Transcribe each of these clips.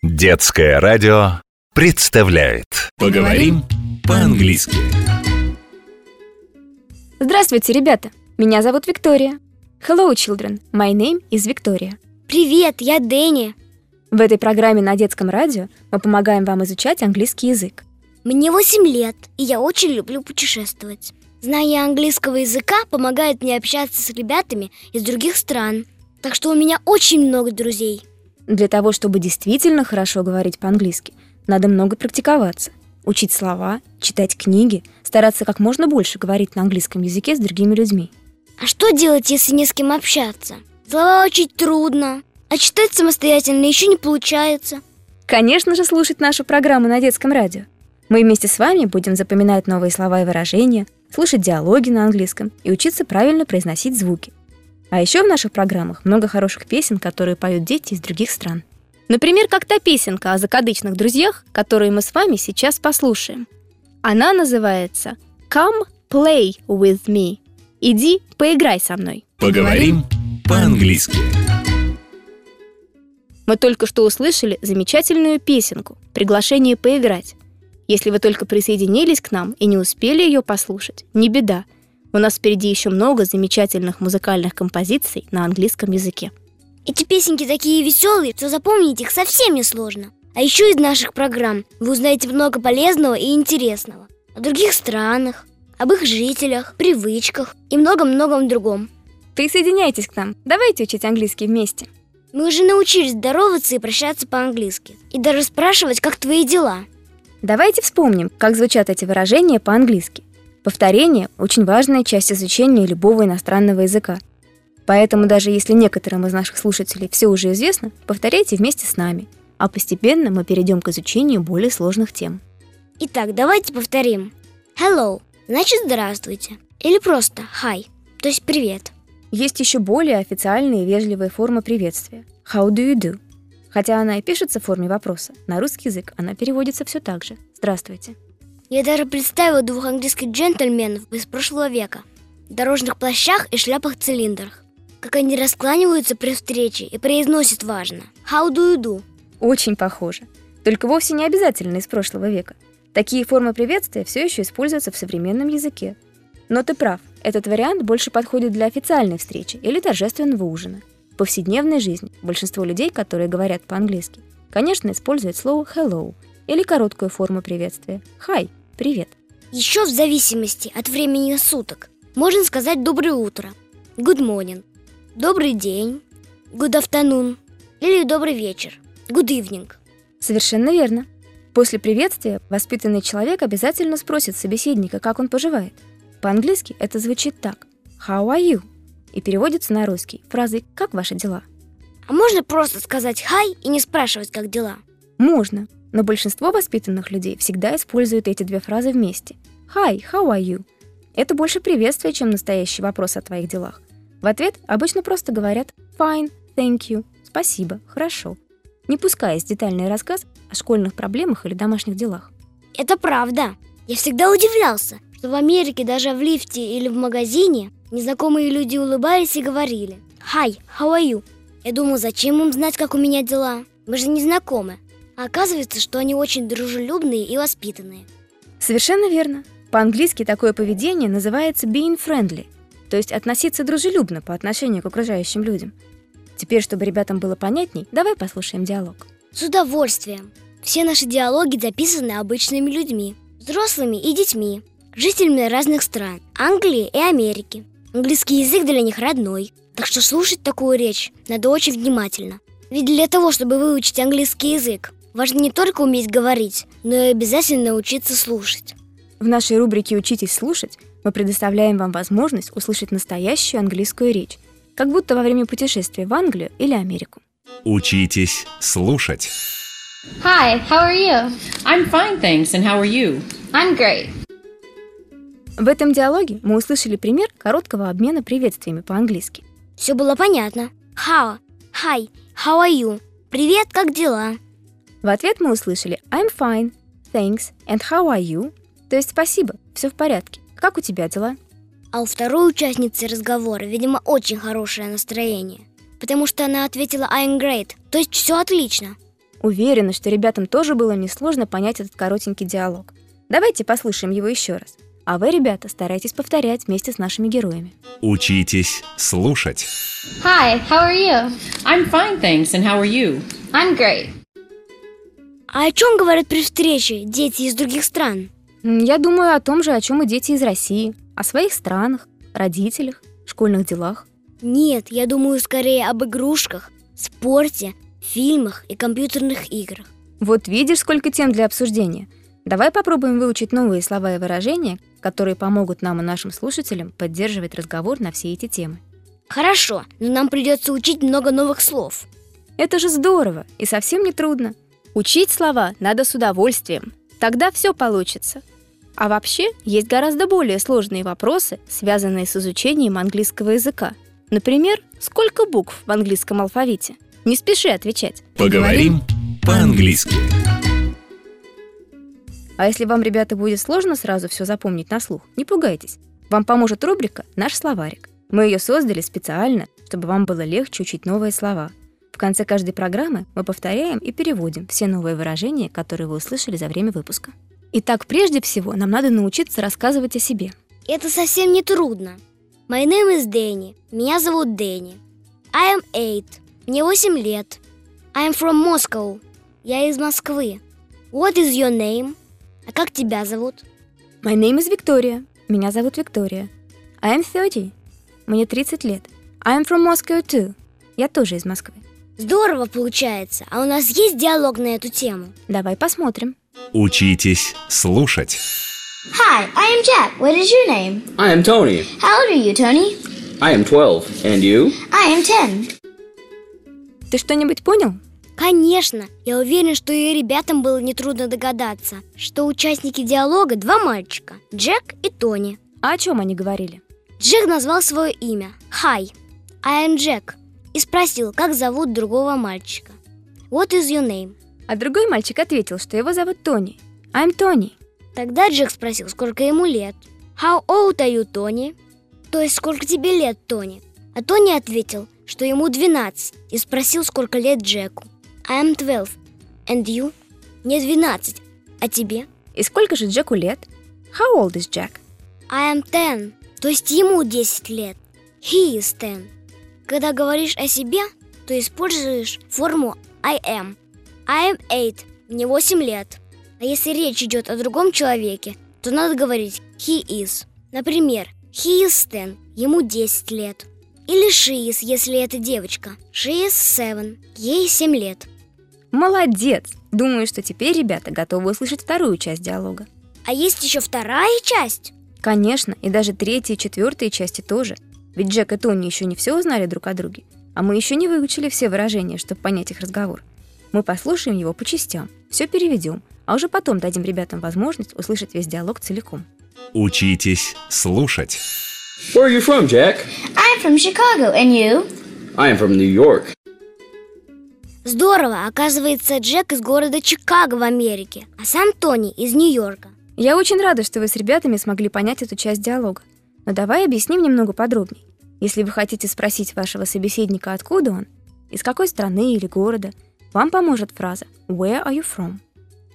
Детское радио представляет Поговорим по-английски Здравствуйте, ребята! Меня зовут Виктория. Hello, children. My name is Victoria. Привет, я Дэнни. В этой программе на детском радио мы помогаем вам изучать английский язык. Мне 8 лет, и я очень люблю путешествовать. Знание английского языка помогает мне общаться с ребятами из других стран. Так что у меня очень много друзей. Для того, чтобы действительно хорошо говорить по-английски, надо много практиковаться. Учить слова, читать книги, стараться как можно больше говорить на английском языке с другими людьми. А что делать, если не с кем общаться? Слова учить трудно, а читать самостоятельно еще не получается. Конечно же, слушать нашу программу на детском радио. Мы вместе с вами будем запоминать новые слова и выражения, слушать диалоги на английском и учиться правильно произносить звуки. А еще в наших программах много хороших песен, которые поют дети из других стран. Например, как та песенка о закадычных друзьях, которую мы с вами сейчас послушаем. Она называется «Come play with me». Иди, поиграй со мной. Поговорим по-английски Мы только что услышали замечательную песенку «Приглашение поиграть». Если вы только присоединились к нам и не успели ее послушать, не беда – у нас впереди еще много замечательных музыкальных композиций на английском языке. Эти песенки такие веселые, что запомнить их совсем не сложно. А еще из наших программ вы узнаете много полезного и интересного. О других странах, об их жителях, привычках и многом-многом другом. Присоединяйтесь к нам. Давайте учить английский вместе. Мы уже научились здороваться и прощаться по-английски. И даже спрашивать, как твои дела. Давайте вспомним, как звучат эти выражения по-английски. Повторение – очень важная часть изучения любого иностранного языка. Поэтому даже если некоторым из наших слушателей все уже известно, повторяйте вместе с нами, а постепенно мы перейдем к изучению более сложных тем. Итак, давайте повторим. Hello – значит здравствуйте. Или просто hi, то есть привет. Есть еще более официальные и вежливые формы приветствия. How do you do? Хотя она и пишется в форме вопроса, на русский язык она переводится все так же. Здравствуйте. Я даже представила двух английских джентльменов из прошлого века в дорожных плащах и шляпах-цилиндрах. Как они раскланиваются при встрече и произносят важно «How do you do?» Очень похоже. Только вовсе не обязательно из прошлого века. Такие формы приветствия все еще используются в современном языке. Но ты прав, этот вариант больше подходит для официальной встречи или торжественного ужина. В повседневной жизни большинство людей, которые говорят по-английски, конечно, используют слово hello или короткую форму приветствия hi Привет. Еще в зависимости от времени суток можно сказать «доброе утро», «good morning», «добрый день», «good afternoon» или «добрый вечер», «good evening». Совершенно верно. После приветствия воспитанный человек обязательно спросит собеседника, как он поживает. По-английски это звучит так «How are you?» и переводится на русский фразой «Как ваши дела?». А можно просто сказать «Hi» и не спрашивать, как дела? Можно, но большинство воспитанных людей всегда используют эти две фразы вместе. Hi, how are you? Это больше приветствие, чем настоящий вопрос о твоих делах. В ответ обычно просто говорят fine, thank you, спасибо, хорошо, не пускаясь в детальный рассказ о школьных проблемах или домашних делах. Это правда. Я всегда удивлялся, что в Америке даже в лифте или в магазине незнакомые люди улыбались и говорили «Hi, how are you?» Я думал, зачем им знать, как у меня дела? Мы же не знакомы. А оказывается, что они очень дружелюбные и воспитанные. Совершенно верно. По-английски такое поведение называется being friendly, то есть относиться дружелюбно по отношению к окружающим людям. Теперь, чтобы ребятам было понятней, давай послушаем диалог. С удовольствием. Все наши диалоги записаны обычными людьми, взрослыми и детьми, жителями разных стран, Англии и Америки. Английский язык для них родной, так что слушать такую речь надо очень внимательно. Ведь для того, чтобы выучить английский язык, Важно не только уметь говорить, но и обязательно учиться слушать. В нашей рубрике «Учитесь слушать» мы предоставляем вам возможность услышать настоящую английскую речь, как будто во время путешествия в Англию или Америку. Учитесь слушать. Hi, how are you? I'm fine, thanks. And how are you? I'm great. В этом диалоге мы услышали пример короткого обмена приветствиями по-английски. Все было понятно. How, hi, how are you? Привет, как дела? В ответ мы услышали I'm fine, thanks and how are you? То есть спасибо, все в порядке. Как у тебя дела? А у второй участницы разговора, видимо, очень хорошее настроение. Потому что она ответила I'm great, то есть все отлично. Уверена, что ребятам тоже было несложно понять этот коротенький диалог. Давайте послушаем его еще раз. А вы, ребята, старайтесь повторять вместе с нашими героями. Учитесь слушать. Hi, how are you? I'm fine, thanks. And how are you? I'm great. А о чем говорят при встрече дети из других стран? Я думаю о том же, о чем и дети из России. О своих странах, родителях, школьных делах. Нет, я думаю скорее об игрушках, спорте, фильмах и компьютерных играх. Вот видишь, сколько тем для обсуждения. Давай попробуем выучить новые слова и выражения, которые помогут нам и нашим слушателям поддерживать разговор на все эти темы. Хорошо, но нам придется учить много новых слов. Это же здорово и совсем не трудно. Учить слова надо с удовольствием. Тогда все получится. А вообще, есть гораздо более сложные вопросы, связанные с изучением английского языка. Например, сколько букв в английском алфавите? Не спеши отвечать. Поговорим по-английски. А если вам, ребята, будет сложно сразу все запомнить на слух, не пугайтесь. Вам поможет рубрика «Наш словарик». Мы ее создали специально, чтобы вам было легче учить новые слова. В конце каждой программы мы повторяем и переводим все новые выражения, которые вы услышали за время выпуска. Итак, прежде всего, нам надо научиться рассказывать о себе. Это совсем не трудно. My name is Дэнни. Меня зовут Дэнни. I am eight. Мне 8 лет. I am from Moscow. Я из Москвы. What is your name? А как тебя зовут? My name is Victoria. Меня зовут Виктория. I am 30. Мне 30 лет. I am from Moscow too. Я тоже из Москвы. Здорово получается. А у нас есть диалог на эту тему? Давай посмотрим. Учитесь слушать. Hi, I am Jack. What is your name? I am Tony. How old are you, Tony? I am 12. And you? I am 10. Ты что-нибудь понял? Конечно, я уверен, что и ребятам было нетрудно догадаться, что участники диалога два мальчика, Джек и Тони. А о чем они говорили? Джек назвал свое имя Hi, I am Jack и спросил, как зовут другого мальчика. What is your name? А другой мальчик ответил, что его зовут Тони. I'm Тони. Тогда Джек спросил, сколько ему лет. How old are you, Тони? То есть, сколько тебе лет, Тони? А Тони ответил, что ему 12 и спросил, сколько лет Джеку. I am 12. And you? Мне 12. А тебе? И сколько же Джеку лет? How old is Jack? I am 10. То есть ему 10 лет. He is 10. Когда говоришь о себе, то используешь форму I am. I am 8. Мне 8 лет. А если речь идет о другом человеке, то надо говорить he is. Например, he is 10. Ему 10 лет. Или she is, если это девочка. She is 7. Ей 7 лет. Молодец! Думаю, что теперь ребята готовы услышать вторую часть диалога. А есть еще вторая часть. Конечно, и даже третья и четвертая части тоже. Ведь Джек и Тони еще не все узнали друг о друге, а мы еще не выучили все выражения, чтобы понять их разговор. Мы послушаем его по частям, все переведем, а уже потом дадим ребятам возможность услышать весь диалог целиком. Учитесь слушать. Where are you from, Jack? I'm from Chicago. And you? I am from New York. Здорово, оказывается, Джек из города Чикаго в Америке, а сам Тони из Нью-Йорка. Я очень рада, что вы с ребятами смогли понять эту часть диалога. Но давай объясним немного подробней. Если вы хотите спросить вашего собеседника, откуда он, из какой страны или города, вам поможет фраза «Where are you from?».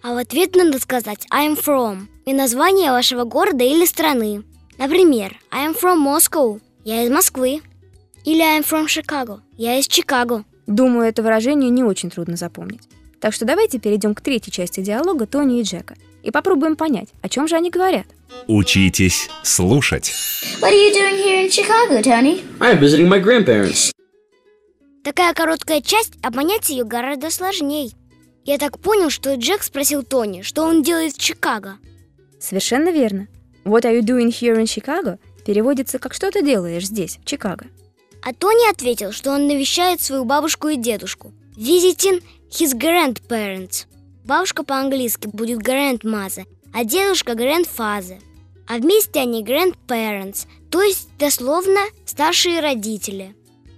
А в ответ надо сказать I'm from и название вашего города или страны. Например, I am from Moscow. Я из Москвы. Или I am from Chicago. Я из Чикаго. Думаю, это выражение не очень трудно запомнить. Так что давайте перейдем к третьей части диалога Тони и Джека и попробуем понять, о чем же они говорят. Учитесь слушать. What are you doing here in Chicago, Tony? I am visiting my grandparents. Такая короткая часть, а понять ее гораздо сложнее. Я так понял, что Джек спросил Тони, что он делает в Чикаго. Совершенно верно. What are you doing here in Chicago переводится как «что ты делаешь здесь, в Чикаго». А Тони ответил, что он навещает свою бабушку и дедушку. Visiting his grandparents. Бабушка по-английски будет grandmother, а дедушка grandfather. А вместе они grandparents, то есть дословно старшие родители.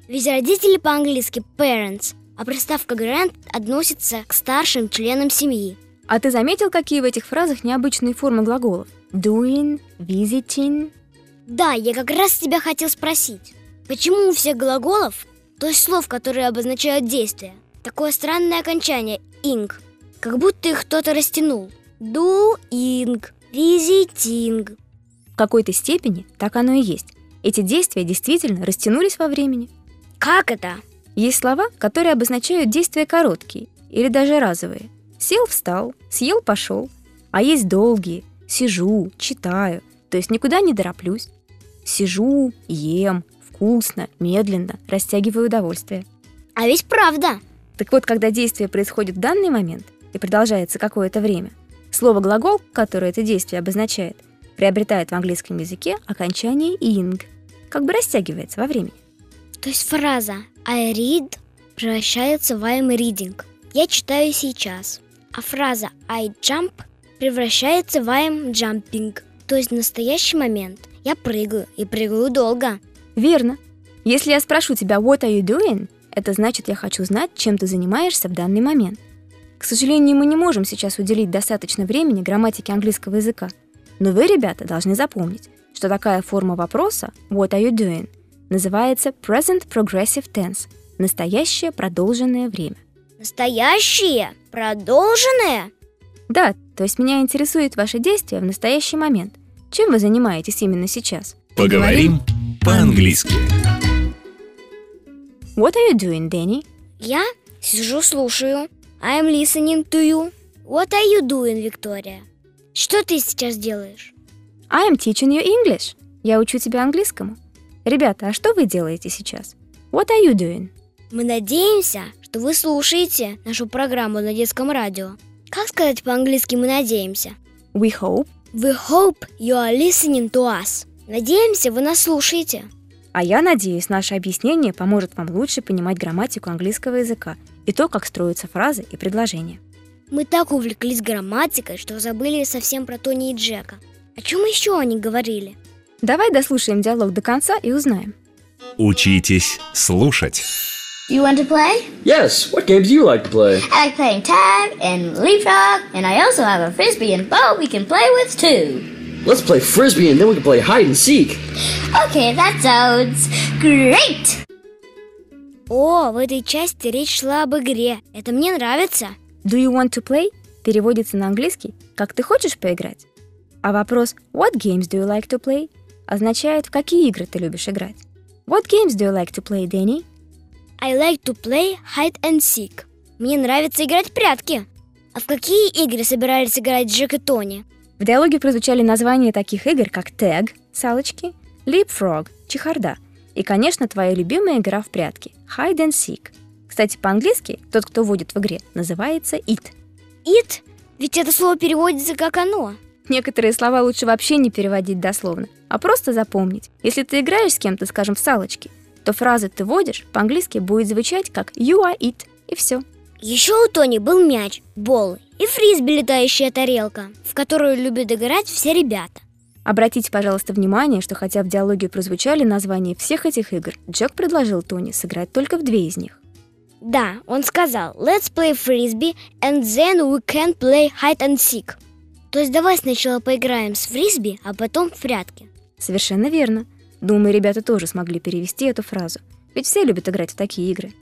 Ведь родители по-английски parents, а приставка grand относится к старшим членам семьи. А ты заметил, какие в этих фразах необычные формы глаголов? Doing, visiting. Да, я как раз тебя хотел спросить. Почему у всех глаголов, то есть слов, которые обозначают действия, Такое странное окончание «инг». Как будто их кто-то растянул. Doing, visiting. В какой-то степени так оно и есть. Эти действия действительно растянулись во времени. Как это? Есть слова, которые обозначают действия короткие или даже разовые. Сел, встал, съел, пошел. А есть долгие. Сижу, читаю, то есть никуда не тороплюсь. Сижу, ем, вкусно, медленно, растягиваю удовольствие. А ведь правда. Так вот, когда действие происходит в данный момент и продолжается какое-то время, слово «глагол», которое это действие обозначает, приобретает в английском языке окончание «ing», как бы растягивается во времени. То есть фраза I read превращается в I'm reading. Я читаю сейчас. А фраза I jump превращается в I'm jumping. То есть в настоящий момент я прыгаю и прыгаю долго. Верно. Если я спрошу тебя «What are you doing?», это значит, я хочу знать, чем ты занимаешься в данный момент. К сожалению, мы не можем сейчас уделить достаточно времени грамматике английского языка. Но вы, ребята, должны запомнить, что такая форма вопроса «What are you doing?» называется Present Progressive Tense – настоящее продолженное время. Настоящее? Продолженное? Да, то есть меня интересует ваше действие в настоящий момент. Чем вы занимаетесь именно сейчас? Поговорим по-английски. What are you doing, Danny? Я сижу, слушаю. I'm listening to you. What are you doing, Виктория? Что ты сейчас делаешь? I am teaching you English. Я учу тебя английскому. Ребята, а что вы делаете сейчас? What are you doing? Мы надеемся, что вы слушаете нашу программу на детском радио. Как сказать по-английски «мы надеемся»? We hope. We hope you are listening to us. Надеемся, вы нас слушаете. А я надеюсь, наше объяснение поможет вам лучше понимать грамматику английского языка и то, как строятся фразы и предложения. Мы так увлеклись грамматикой, что забыли совсем про Тони и Джека. О чем еще они говорили? Давай дослушаем диалог до конца и узнаем. Учитесь слушать. You want to play? Yes, what games do you like to play? I like playing tag and leapfrog, and I also have a frisbee and bow we can play with too. Let's play frisbee and then we can play hide and seek. Okay, that sounds great! О, в этой части речь шла об игре. Это мне нравится. Do you want to play переводится на английский как «ты хочешь поиграть?». А вопрос What games do you like to play означает «в какие игры ты любишь играть?». What games do you like to play, Danny? I like to play hide and seek. Мне нравится играть в прятки. А в какие игры собирались играть Джек и Тони? В диалоге прозвучали названия таких игр, как Tag – салочки, Leapfrog – чехарда и, конечно, твоя любимая игра в прятки – Hide and Seek. Кстати, по-английски тот, кто водит в игре, называется It. It? Ведь это слово переводится как оно. Некоторые слова лучше вообще не переводить дословно, а просто запомнить. Если ты играешь с кем-то, скажем, в салочки, то фраза «ты водишь» по-английски будет звучать как «you are it» и все. Еще у Тони был мяч, бол и фрисби летающая тарелка, в которую любят играть все ребята. Обратите, пожалуйста, внимание, что хотя в диалоге прозвучали названия всех этих игр, Джек предложил Тони сыграть только в две из них. Да, он сказал «Let's play frisbee and then we can play hide and seek». То есть давай сначала поиграем с фрисби, а потом в прятки. Совершенно верно. Думаю, ребята тоже смогли перевести эту фразу. Ведь все любят играть в такие игры.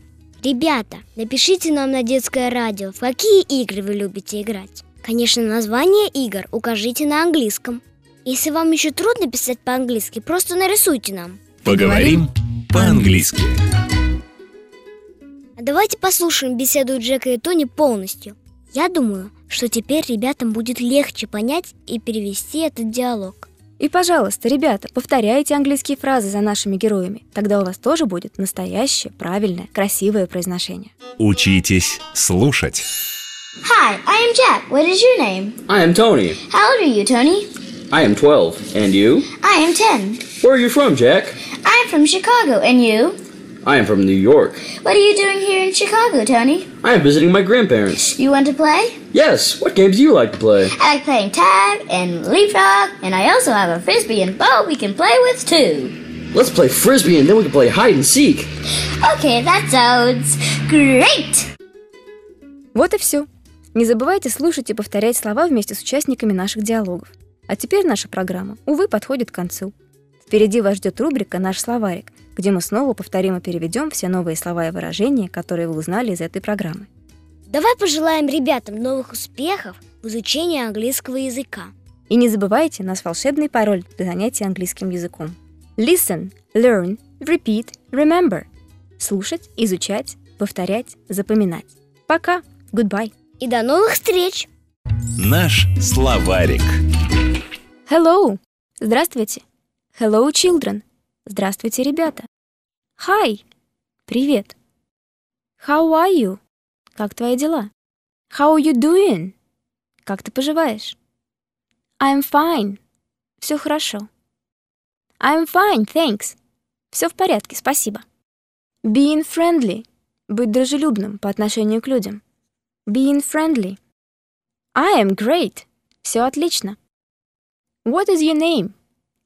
Ребята, напишите нам на детское радио, в какие игры вы любите играть. Конечно, название игр укажите на английском. Если вам еще трудно писать по-английски, просто нарисуйте нам. Поговорим по-английски. А давайте послушаем беседу Джека и Тони полностью. Я думаю, что теперь ребятам будет легче понять и перевести этот диалог. И, пожалуйста, ребята, повторяйте английские фразы за нашими героями. Тогда у вас тоже будет настоящее, правильное, красивое произношение. Учитесь слушать. Hi, I am Jack. What is your name? I am Tony. How old are you, Tony? I am 12. And you? I am 10. Where are you from, Jack? I'm from Chicago, and you? I am from New York. What are you doing here in Chicago, Tony? I am visiting my grandparents. You want to play? Yes, what games do you like to play? I like playing tag and leapfrog, and I also have a frisbee and bow we can play with too. Let's play frisbee and then we can play hide and seek. Okay, that sounds great! Вот и все. Не забывайте слушать и повторять слова вместе с участниками наших диалогов. А теперь наша программа, увы, подходит к концу. Впереди вас ждет рубрика «Наш словарик», где мы снова повторим и переведем все новые слова и выражения, которые вы узнали из этой программы. Давай пожелаем ребятам новых успехов в изучении английского языка. И не забывайте наш волшебный пароль для занятий английским языком. Listen, learn, repeat, remember. Слушать, изучать, повторять, запоминать. Пока. Goodbye. И до новых встреч! Наш словарик. Hello. Здравствуйте. Hello, children. Здравствуйте, ребята. Hi. Привет. How are you? Как твои дела? How are you doing? Как ты поживаешь? I'm fine. Все хорошо. I'm fine, thanks. Все в порядке, спасибо. Being friendly. Быть дружелюбным по отношению к людям. Being friendly. I am great. Все отлично. What is your name?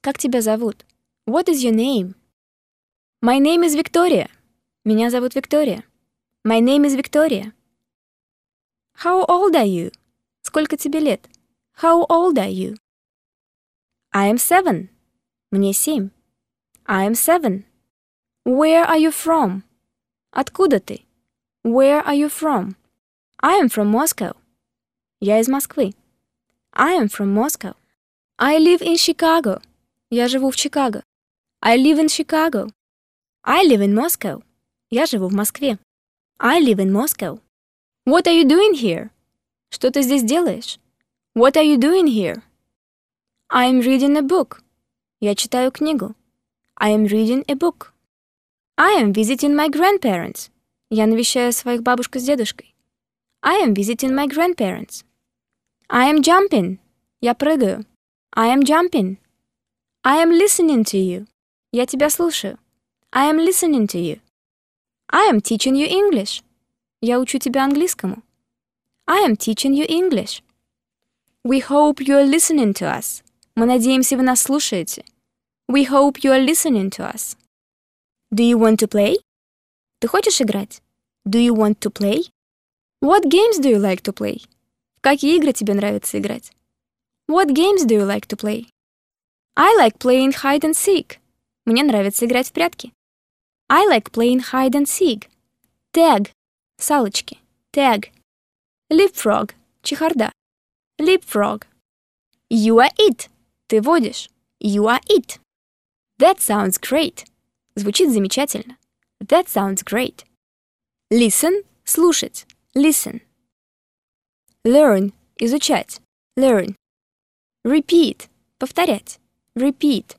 Как тебя зовут? What is your name? My name is Victoria. Меня зовут Виктория. My name is Victoria. How old are you? Сколько тебе лет? How old are you? I am seven. Мне семь. I am seven. Where are you from? Откуда ты? Where are you from? I am from Moscow. Я из Москвы. I am from Moscow. I live in Chicago. Я живу в Чикаго. I live in Chicago. I live in Moscow. Я живу в Москве. I live in Moscow. What are you doing here? Что ты здесь делаешь? What are you doing here? I am reading a book. Я читаю книгу. I am reading a book. I am visiting my grandparents. Я навещаю своих бабушку с дедушкой. I am visiting my grandparents. I am jumping. Я прыгаю. I am jumping. I am listening to you. Я тебя слушаю. I am listening to you. I am teaching you English. Я учу тебя английскому. I am teaching you English. We hope you are listening to us. Мы надеемся, вы нас слушаете. We hope you are listening to us. Do you want to play? Ты хочешь играть? Do you want to play? What games do you like to play? В какие игры тебе нравится играть? What games do you like to play? I like playing hide and seek. Мне нравится играть в прятки. I like playing hide and seek. Tag. Салочки. Tag. Leapfrog. Чехарда. Leapfrog. You are it. Ты водишь. You are it. That sounds great. Звучит замечательно. That sounds great. Listen — слушать. Listen. Learn — изучать. Learn. Repeat — повторять. Repeat.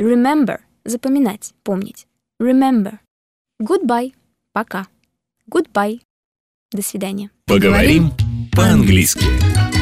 Remember — запоминать, помнить. Remember. Goodbye. Пока. Goodbye. До свидания. Поговорим по-английски.